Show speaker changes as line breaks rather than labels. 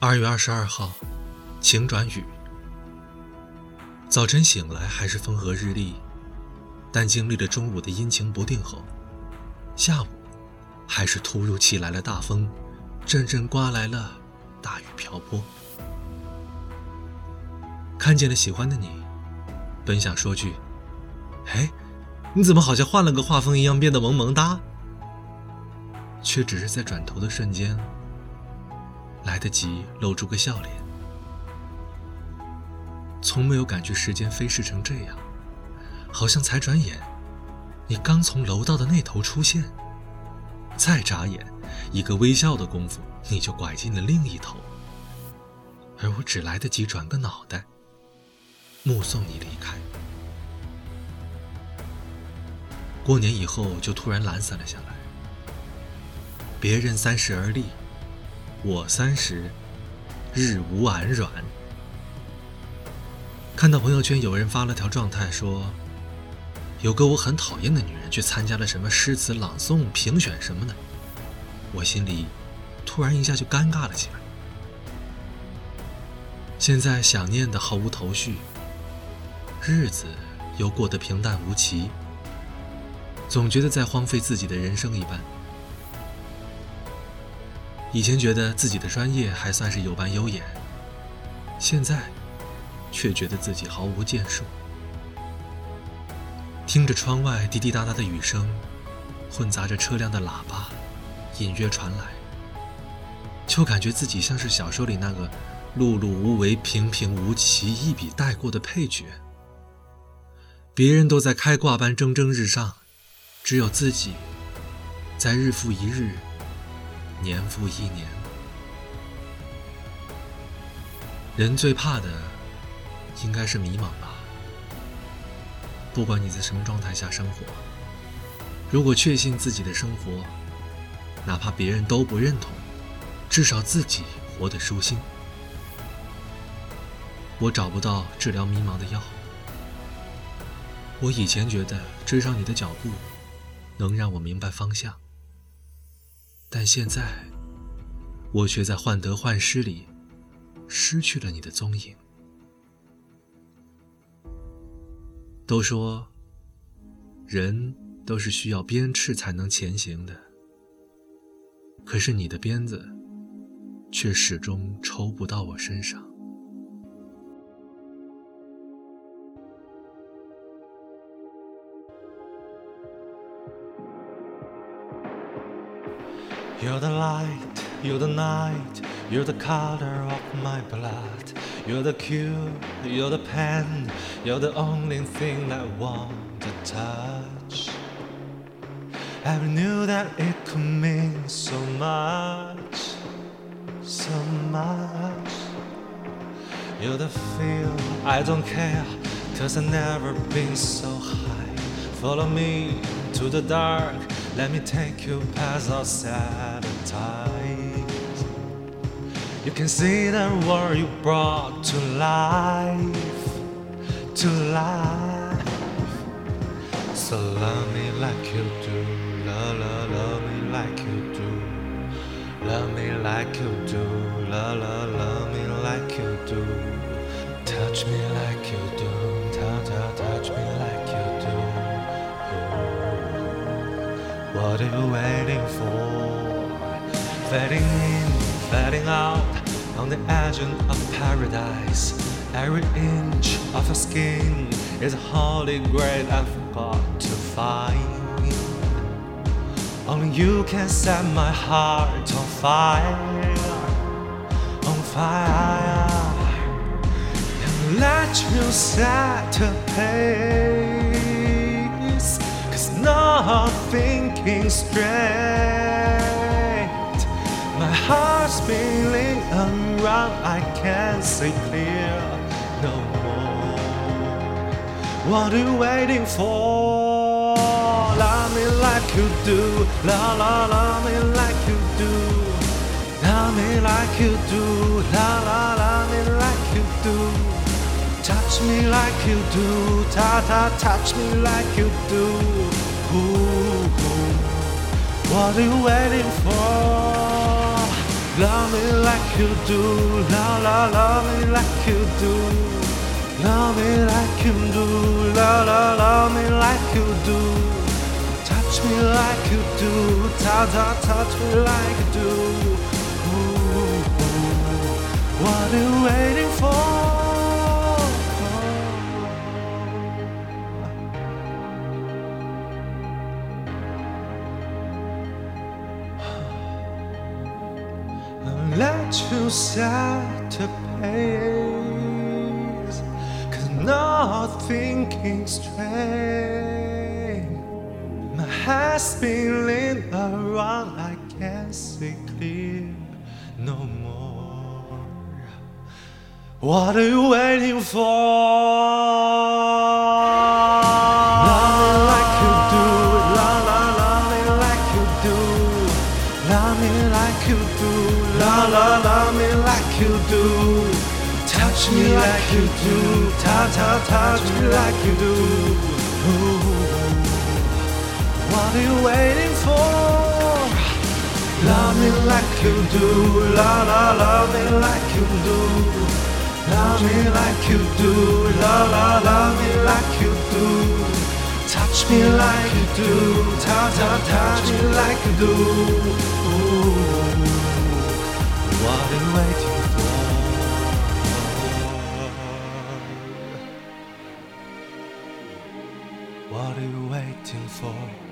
二月二十二号，晴转雨。早晨醒来还是风和日丽，但经历了中午的阴晴不定后，下午还是突如其来的大风，阵阵刮来了大雨瓢泼。看见了喜欢的你，本想说句：“哎，你怎么好像换了个画风一样变得萌萌哒？”却只是在转头的瞬间，来得及露出个笑脸。从没有感觉时间飞逝成这样，好像才转眼，你刚从楼道的那头出现，再眨眼，一个微笑的功夫，你就拐进了另一头，而我只来得及转个脑袋，目送你离开。过年以后就突然懒散了下来。别人三十而立，我三十日无安软。看到朋友圈有人发了条状态，说有个我很讨厌的女人去参加了什么诗词朗诵评选什么的，我心里突然一下就尴尬了起来。现在想念的毫无头绪，日子又过得平淡无奇，总觉得在荒废自己的人生一般。以前觉得自己的专业还算是有班优眼，现在却觉得自己毫无建树。听着窗外滴滴答答的雨声，混杂着车辆的喇叭，隐约传来，就感觉自己像是小说里那个碌碌无为、平平无奇、一笔带过的配角。别人都在开挂般蒸蒸日上，只有自己在日复一日。年复一年，人最怕的应该是迷茫吧。不管你在什么状态下生活，如果确信自己的生活，哪怕别人都不认同，至少自己活得舒心。我找不到治疗迷茫的药。我以前觉得追上你的脚步，能让我明白方向。但现在，我却在患得患失里失去了你的踪影。都说，人都是需要鞭笞才能前行的，可是你的鞭子却始终抽不到我身上。
You're the light, you're the night, you're the color of my blood. You're the cure, you're the pen, you're the only thing I want to touch. I knew that it could mean so much, so much. You're the feel, I don't care, cause I've never been so high. Follow me to the dark let me take you past our sad times. You can see the world you brought to life, to life. So love me like you do, love, love, love me like you do. Love me like you do, love, love, love me like you do. Touch me like you do, touch, touch, touch me like What are you waiting for? Fading in, fading out, on the edge of paradise. Every inch of your skin is a holy grail I've got to find. Only you can set my heart on fire, on fire. And let you set a pace, cause nothing thinking straight. My heart's feeling unrun, I can't see clear no more. What are you waiting for? Love me like you do, la la, love me like you do. Love me like you do, la la, love me like you do. Touch me like you do, ta ta, touch me like you do. What are you waiting for? Love me like you do, la la, love me like you do. Love me like you do, la la, love me like you do. Touch me like you do, ta ta, touch me like you do. Ooh, what are you waiting for? And sad to pace. Cause nothing straight. My head's spinning around, I can't see clear no more. What are you waiting for? Love me like you do, la la, love me like you do. Touch me like you do, ta ta, touch me like you do. Ooh. What are you waiting for? Love me like you do, la la, love me like you do. Love me like you do, la la, love me like you do. Touch me like you do, ta ta, touch me like you do. Ooh, what are you waiting for? What are you waiting for?